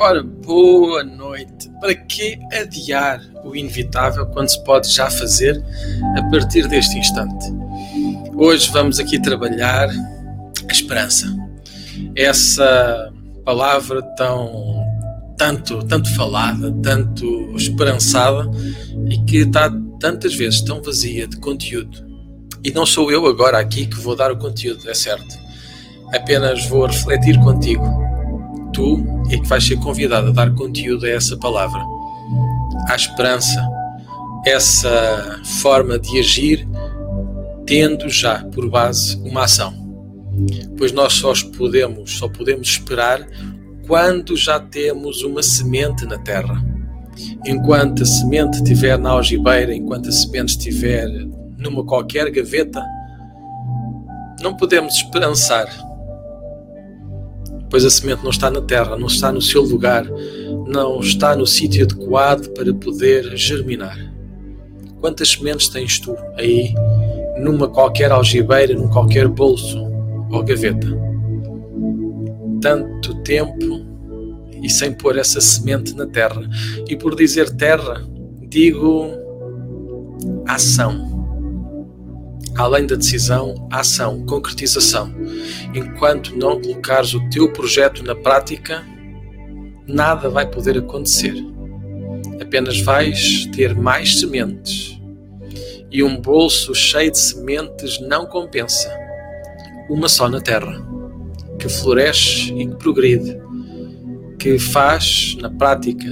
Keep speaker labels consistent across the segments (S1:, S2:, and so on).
S1: Ora, boa noite. Para que adiar o inevitável quando se pode já fazer a partir deste instante? Hoje vamos aqui trabalhar a esperança. Essa palavra tão tanto, tanto falada, tanto esperançada e que está tantas vezes tão vazia de conteúdo. E não sou eu agora aqui que vou dar o conteúdo, é certo. Apenas vou refletir contigo tu é que vais ser convidado a dar conteúdo a essa palavra, à esperança, essa forma de agir, tendo já por base uma ação. Pois nós só podemos, só podemos esperar quando já temos uma semente na terra. Enquanto a semente estiver na algibeira, enquanto a semente estiver numa qualquer gaveta, não podemos esperançar pois a semente não está na terra, não está no seu lugar, não está no sítio adequado para poder germinar. Quantas sementes tens tu aí, numa qualquer algibeira, num qualquer bolso ou gaveta? Tanto tempo e sem pôr essa semente na terra. E por dizer terra, digo ação além da decisão, ação, concretização. Enquanto não colocares o teu projeto na prática, nada vai poder acontecer. Apenas vais ter mais sementes. E um bolso cheio de sementes não compensa. Uma só na terra, que floresce e que progride, que faz na prática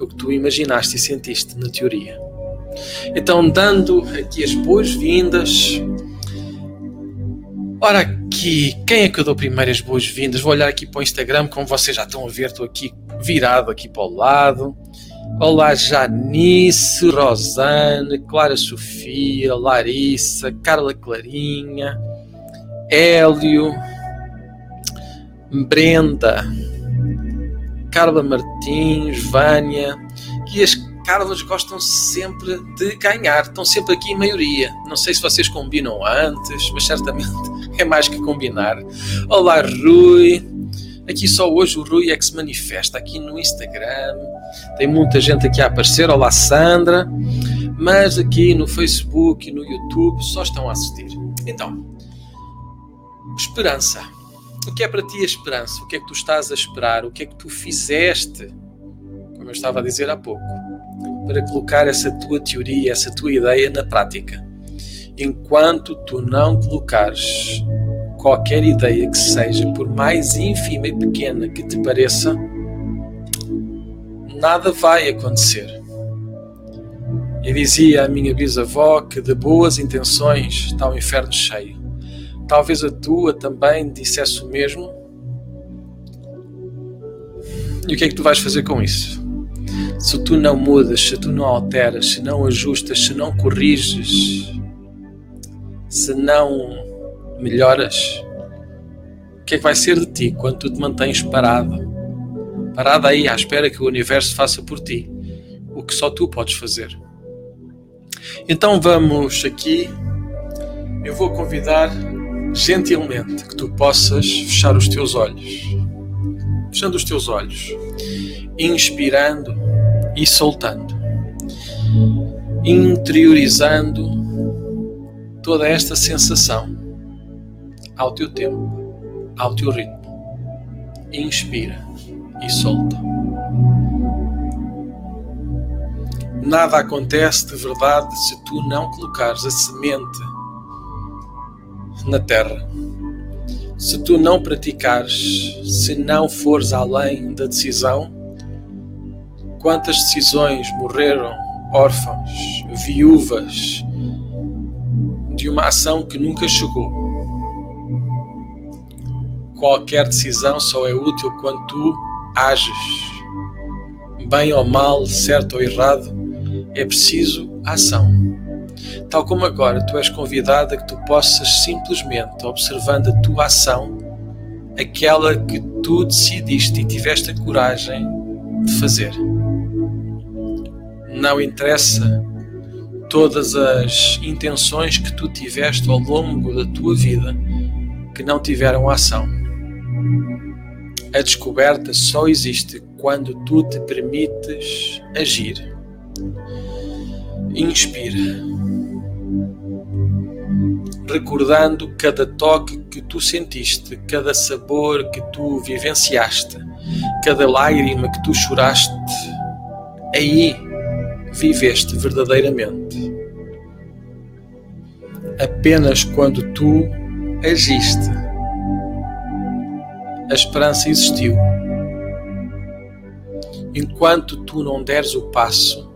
S1: o que tu imaginaste e sentiste na teoria. Então, dando aqui as boas-vindas. Ora, aqui, quem é que eu dou primeiro as boas-vindas? Vou olhar aqui para o Instagram, como vocês já estão a ver, estou aqui virado aqui para o lado. Olá, Janice, Rosane, Clara Sofia, Larissa, Carla Clarinha, Hélio, Brenda, Carla Martins, Vânia e as Carlos gostam sempre de ganhar, estão sempre aqui em maioria. Não sei se vocês combinam antes, mas certamente é mais que combinar. Olá, Rui. Aqui só hoje o Rui é que se manifesta aqui no Instagram. Tem muita gente aqui a aparecer. Olá, Sandra. Mas aqui no Facebook e no YouTube só estão a assistir. Então, esperança. O que é para ti a esperança? O que é que tu estás a esperar? O que é que tu fizeste? Como eu estava a dizer há pouco para colocar essa tua teoria, essa tua ideia na prática. Enquanto tu não colocares qualquer ideia que seja, por mais ínfima e pequena que te pareça, nada vai acontecer. Eu dizia à minha bisavó que de boas intenções está o inferno cheio. Talvez a tua também dissesse o mesmo. E o que é que tu vais fazer com isso? Se tu não mudas, se tu não alteras, se não ajustas, se não corriges, se não melhoras, o que é que vai ser de ti quando tu te mantens parado? Parado aí à espera que o universo faça por ti o que só tu podes fazer. Então vamos aqui. Eu vou convidar gentilmente que tu possas fechar os teus olhos. Fechando os teus olhos, inspirando e soltando, interiorizando toda esta sensação ao teu tempo, ao teu ritmo. Inspira e solta. Nada acontece de verdade se tu não colocares a semente na terra. Se tu não praticares, se não fores além da decisão, Quantas decisões morreram órfãos, viúvas, de uma ação que nunca chegou. Qualquer decisão só é útil quando tu ages. Bem ou mal, certo ou errado, é preciso ação. Tal como agora tu és convidada que tu possas simplesmente, observando a tua ação, aquela que tu decidiste e tiveste a coragem de fazer não interessa todas as intenções que tu tiveste ao longo da tua vida que não tiveram ação. A descoberta só existe quando tu te permites agir. Inspira, recordando cada toque que tu sentiste, cada sabor que tu vivenciaste, cada lágrima que tu choraste. Aí viveste verdadeiramente. Apenas quando tu agiste, a esperança existiu. Enquanto tu não deres o passo,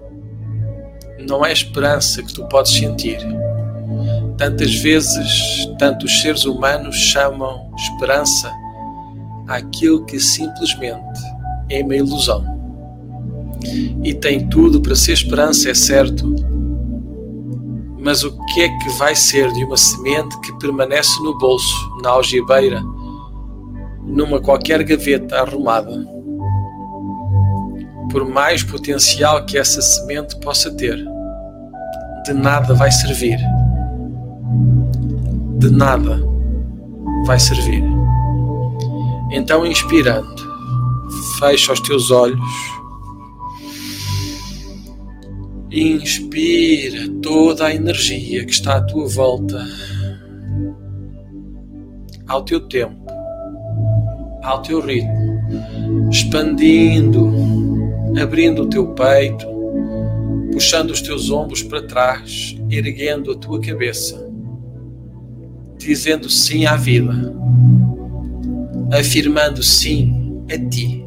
S1: não é esperança que tu podes sentir. Tantas vezes, tantos seres humanos chamam esperança àquilo que simplesmente é uma ilusão. E tem tudo para ser esperança, é certo. Mas o que é que vai ser de uma semente que permanece no bolso, na algibeira, numa qualquer gaveta arrumada? por mais potencial que essa semente possa ter, de nada vai servir. De nada vai servir. Então, inspirando, fecha os teus olhos. Inspira toda a energia que está à tua volta, ao teu tempo, ao teu ritmo, expandindo abrindo o teu peito, puxando os teus ombros para trás, erguendo a tua cabeça, dizendo sim à vida, afirmando sim a ti,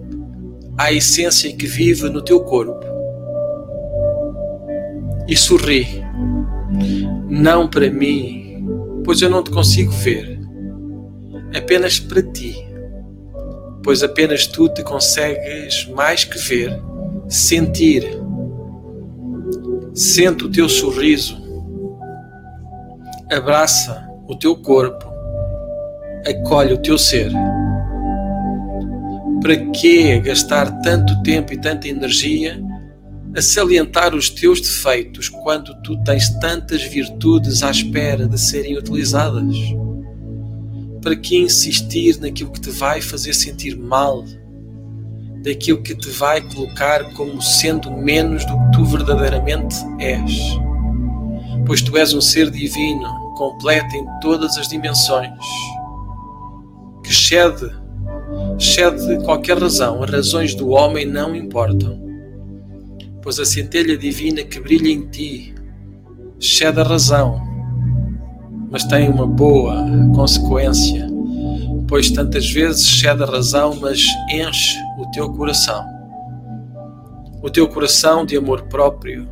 S1: à essência que vive no teu corpo. E sorri, não para mim, pois eu não te consigo ver, apenas para ti, pois apenas tu te consegues mais que ver sentir. Sente o teu sorriso. Abraça o teu corpo. Acolhe o teu ser. Para que gastar tanto tempo e tanta energia a salientar os teus defeitos quando tu tens tantas virtudes à espera de serem utilizadas? Para que insistir naquilo que te vai fazer sentir mal? daquilo que te vai colocar como sendo menos do que tu verdadeiramente és. Pois tu és um ser divino, completo em todas as dimensões, que excede, excede qualquer razão. As razões do homem não importam, pois a centelha divina que brilha em ti excede a razão, mas tem uma boa consequência pois tantas vezes cede a razão, mas enche o teu coração. O teu coração de amor próprio,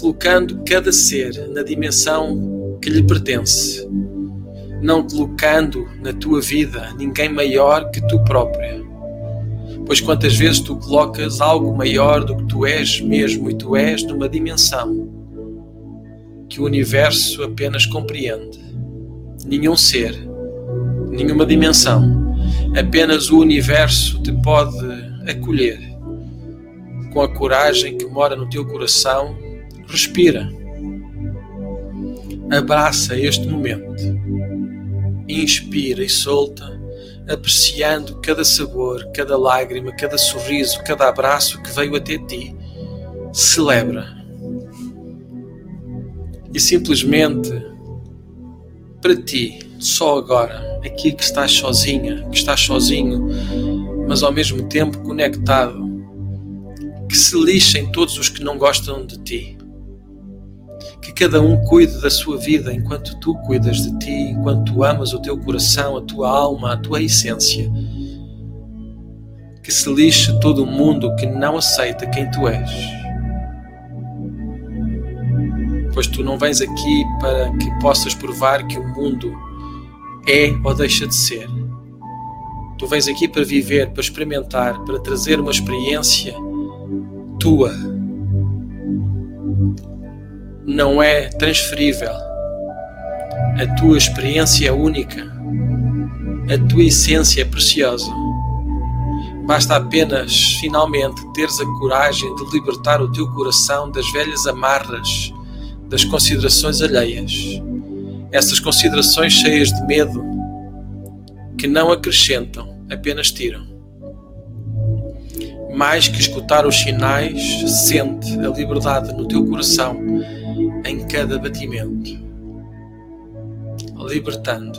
S1: colocando cada ser na dimensão que lhe pertence, não colocando na tua vida ninguém maior que tu própria. Pois quantas vezes tu colocas algo maior do que tu és mesmo e tu és numa dimensão que o universo apenas compreende. Nenhum ser nenhuma dimensão. Apenas o universo te pode acolher. Com a coragem que mora no teu coração, respira. Abraça este momento. Inspira e solta, apreciando cada sabor, cada lágrima, cada sorriso, cada abraço que veio até ti. Celebra. E simplesmente, para ti, só agora, aqui que estás sozinha, que estás sozinho, mas ao mesmo tempo conectado. Que se lixem todos os que não gostam de ti. Que cada um cuide da sua vida enquanto tu cuidas de ti, enquanto tu amas o teu coração, a tua alma, a tua essência. Que se lixe todo o mundo que não aceita quem tu és. Pois tu não vens aqui para que possas provar que o mundo é ou deixa de ser. Tu vens aqui para viver, para experimentar, para trazer uma experiência tua. Não é transferível. A tua experiência é única. A tua essência é preciosa. Basta apenas, finalmente, teres a coragem de libertar o teu coração das velhas amarras das considerações alheias essas considerações cheias de medo que não acrescentam, apenas tiram. Mais que escutar os sinais, sente a liberdade no teu coração em cada batimento, libertando,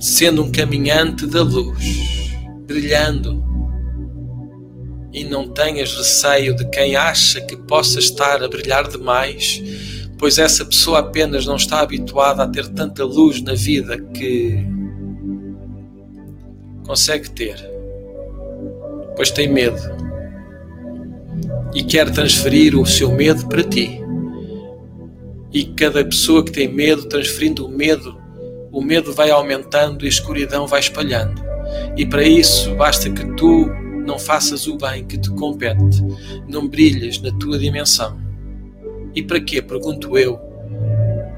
S1: sendo um caminhante da luz, brilhando. E não tenhas receio de quem acha que possa estar a brilhar demais, pois essa pessoa apenas não está habituada a ter tanta luz na vida que consegue ter, pois tem medo e quer transferir o seu medo para ti. E cada pessoa que tem medo, transferindo o medo, o medo vai aumentando e a escuridão vai espalhando. E para isso basta que tu não faças o bem que te compete, não brilhas na tua dimensão. E para quê? Pergunto eu.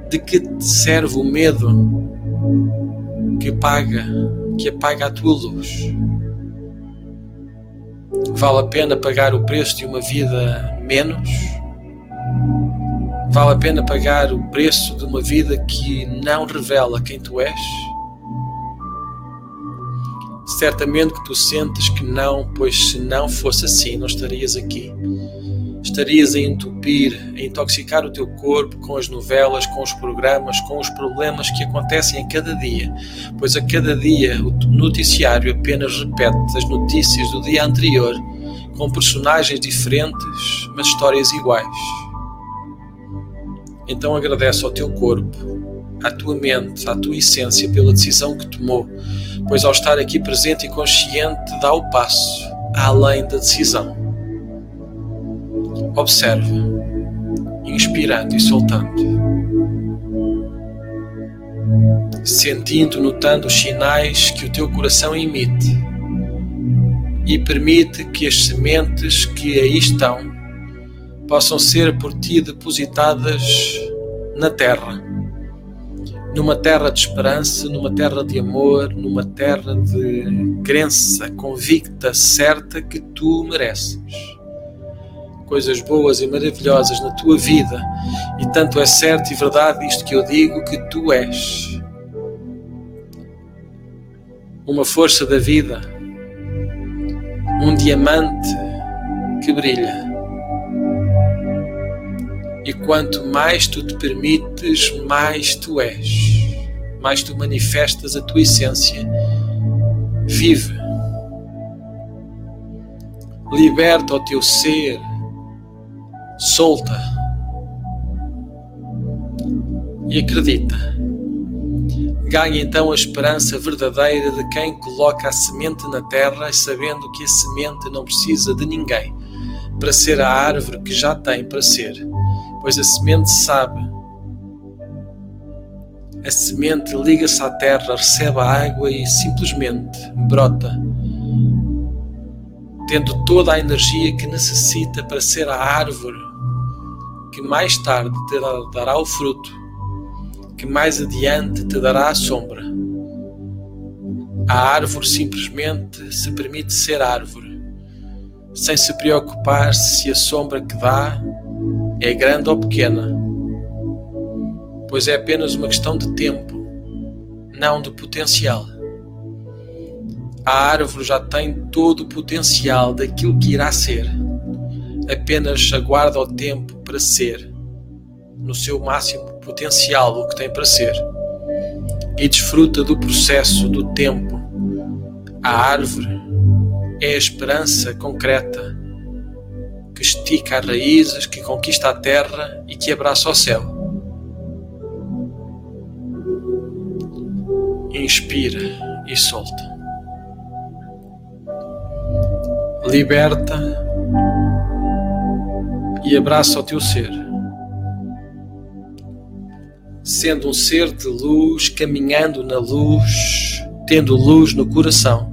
S1: De que te serve o medo que apaga, que apaga a tua luz? Vale a pena pagar o preço de uma vida menos? Vale a pena pagar o preço de uma vida que não revela quem tu és? Certamente que tu sentes que não, pois se não fosse assim, não estarias aqui. Estarias a entupir, a intoxicar o teu corpo com as novelas, com os programas, com os problemas que acontecem a cada dia, pois a cada dia o noticiário apenas repete as notícias do dia anterior, com personagens diferentes, mas histórias iguais. Então agradece ao teu corpo, à tua mente, à tua essência pela decisão que tomou, pois ao estar aqui presente e consciente dá o passo além da decisão. Observa, inspirando e soltando. Sentindo, notando os sinais que o teu coração emite e permite que as sementes que aí estão possam ser por ti depositadas na terra numa terra de esperança, numa terra de amor, numa terra de crença convicta, certa que tu mereces. Coisas boas e maravilhosas na tua vida, e tanto é certo e verdade isto que eu digo que tu és uma força da vida, um diamante que brilha e quanto mais tu te permites, mais tu és, mais tu manifestas a tua essência. Vive. Liberta o teu ser. Solta. E acredita. Ganha então a esperança verdadeira de quem coloca a semente na terra, sabendo que a semente não precisa de ninguém para ser a árvore que já tem para ser pois a semente sabe. A semente liga-se à terra, recebe a água e simplesmente brota, tendo toda a energia que necessita para ser a árvore que mais tarde te dará o fruto, que mais adiante te dará a sombra. A árvore simplesmente se permite ser árvore, sem se preocupar se a sombra que dá é grande ou pequena, pois é apenas uma questão de tempo, não de potencial. A árvore já tem todo o potencial daquilo que irá ser, apenas aguarda o tempo para ser, no seu máximo potencial, o que tem para ser, e desfruta do processo do tempo. A árvore é a esperança concreta que estica as raízes, que conquista a terra e que abraça o céu. Inspira e solta. Liberta e abraça o teu ser. Sendo um ser de luz, caminhando na luz, tendo luz no coração.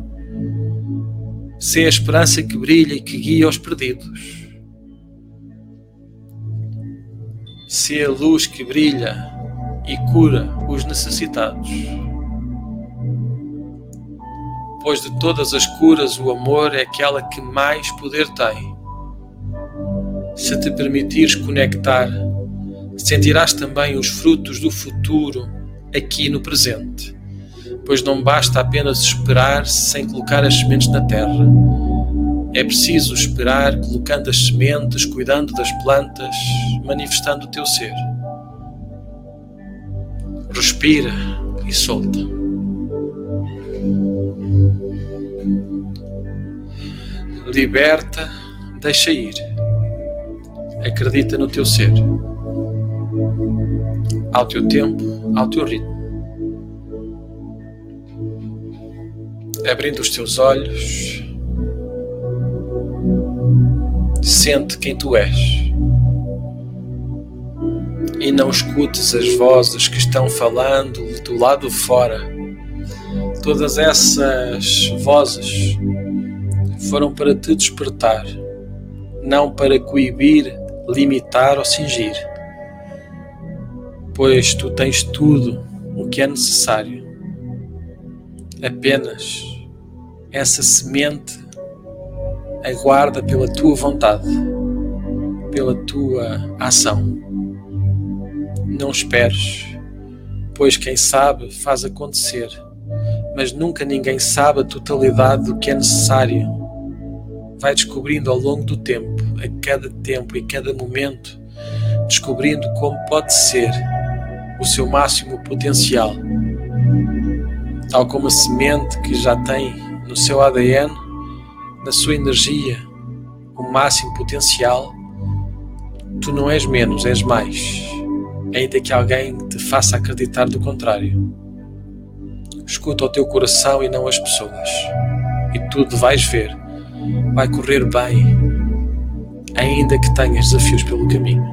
S1: Ser a esperança que brilha e que guia os perdidos se a luz que brilha e cura os necessitados. Pois de todas as curas, o amor é aquela que mais poder tem. Se te permitires conectar, sentirás também os frutos do futuro aqui no presente pois não basta apenas esperar sem colocar as sementes na terra. É preciso esperar colocando as sementes, cuidando das plantas, manifestando o teu ser. Respira e solta. Liberta, deixa ir. Acredita no teu ser. Ao teu tempo, ao teu ritmo. Abrindo os teus olhos, sente quem tu és e não escutes as vozes que estão falando do lado fora. Todas essas vozes foram para te despertar, não para coibir, limitar ou cingir, pois tu tens tudo o que é necessário. Apenas essa semente aguarda pela tua vontade, pela tua ação. Não esperes, pois quem sabe faz acontecer, mas nunca ninguém sabe a totalidade do que é necessário. Vai descobrindo ao longo do tempo, a cada tempo e cada momento, descobrindo como pode ser o seu máximo potencial. Tal como a semente que já tem no seu ADN, na sua energia, o máximo potencial, tu não és menos, és mais ainda que alguém te faça acreditar do contrário. Escuta o teu coração e não as pessoas, e tudo vais ver, vai correr bem, ainda que tenhas desafios pelo caminho.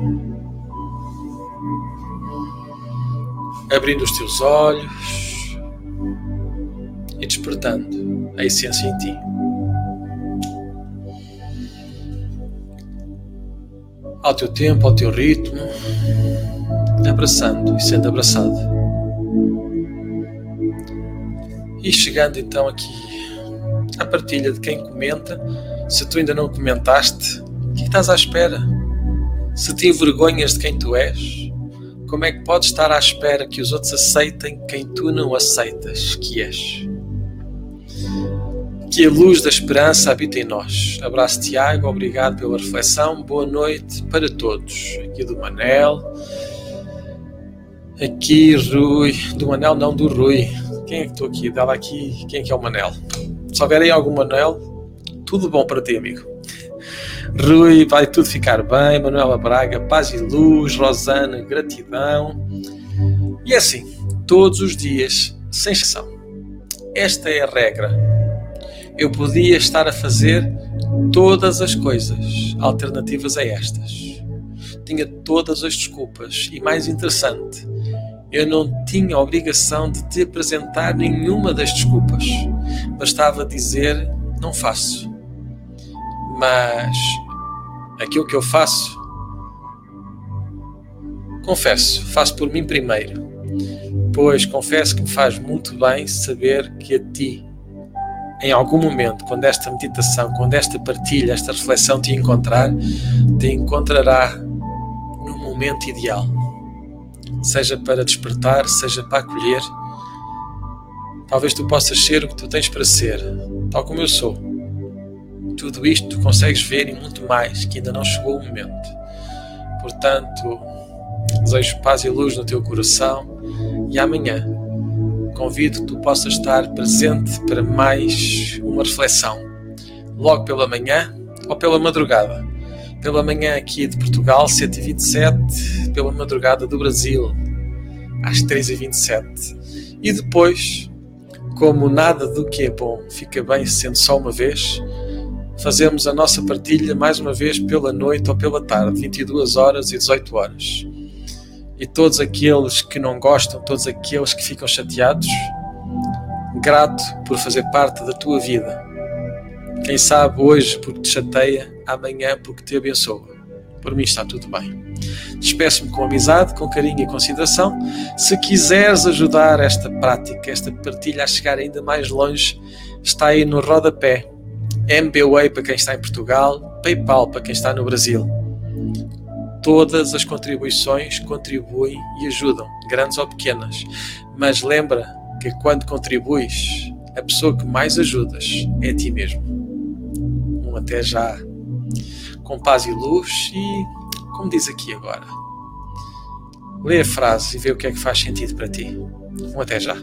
S1: Abrindo os teus olhos e despertando a essência em ti. Ao teu tempo, ao teu ritmo abraçando e sendo abraçado. E chegando então aqui à partilha de quem comenta, se tu ainda não comentaste, o que estás à espera? Se te envergonhas de quem tu és, como é que podes estar à espera que os outros aceitem quem tu não aceitas que és? Que a luz da esperança habite em nós. Abraço, Tiago. Obrigado pela reflexão. Boa noite para todos. Aqui do Manel. Aqui, Rui. Do Manel, não, do Rui. Quem é que estou aqui? Dava aqui. Quem é que é o Manel? Se houver algum Manel, tudo bom para ti, amigo. Rui, vai tudo ficar bem. Manuela Braga, paz e luz. Rosana, gratidão. E é assim, todos os dias, sem exceção. Esta é a regra. Eu podia estar a fazer todas as coisas alternativas a estas. Tinha todas as desculpas e, mais interessante, eu não tinha obrigação de te apresentar nenhuma das desculpas. Bastava dizer: não faço. Mas aquilo que eu faço, confesso, faço por mim primeiro. Pois confesso que me faz muito bem saber que a ti, em algum momento, quando esta meditação, quando esta partilha, esta reflexão te encontrar, te encontrará no momento ideal seja para despertar, seja para acolher. Talvez tu possas ser o que tu tens para ser, tal como eu sou. Tudo isto tu consegues ver e muito mais, que ainda não chegou o momento. Portanto, desejo paz e luz no teu coração e amanhã convido que tu possas estar presente para mais uma reflexão, logo pela manhã ou pela madrugada pela manhã aqui de Portugal, 7h27, pela madrugada do Brasil, às 3h27. E depois, como nada do que é bom fica bem sendo só uma vez, fazemos a nossa partilha mais uma vez pela noite ou pela tarde, 22 horas e 18 horas. E todos aqueles que não gostam, todos aqueles que ficam chateados, grato por fazer parte da tua vida quem sabe hoje porque te chateia, amanhã porque te abençoa. Por mim está tudo bem. Despeço-me com amizade, com carinho e consideração. Se quiseres ajudar esta prática, esta partilha a chegar ainda mais longe, está aí no rodapé. MBWay para quem está em Portugal, PayPal para quem está no Brasil. Todas as contribuições contribuem e ajudam, grandes ou pequenas. Mas lembra que quando contribuis, a pessoa que mais ajudas é a ti mesmo. Um até já, com paz e luz, e como diz aqui agora, lê a frase e vê o que é que faz sentido para ti. Um até já.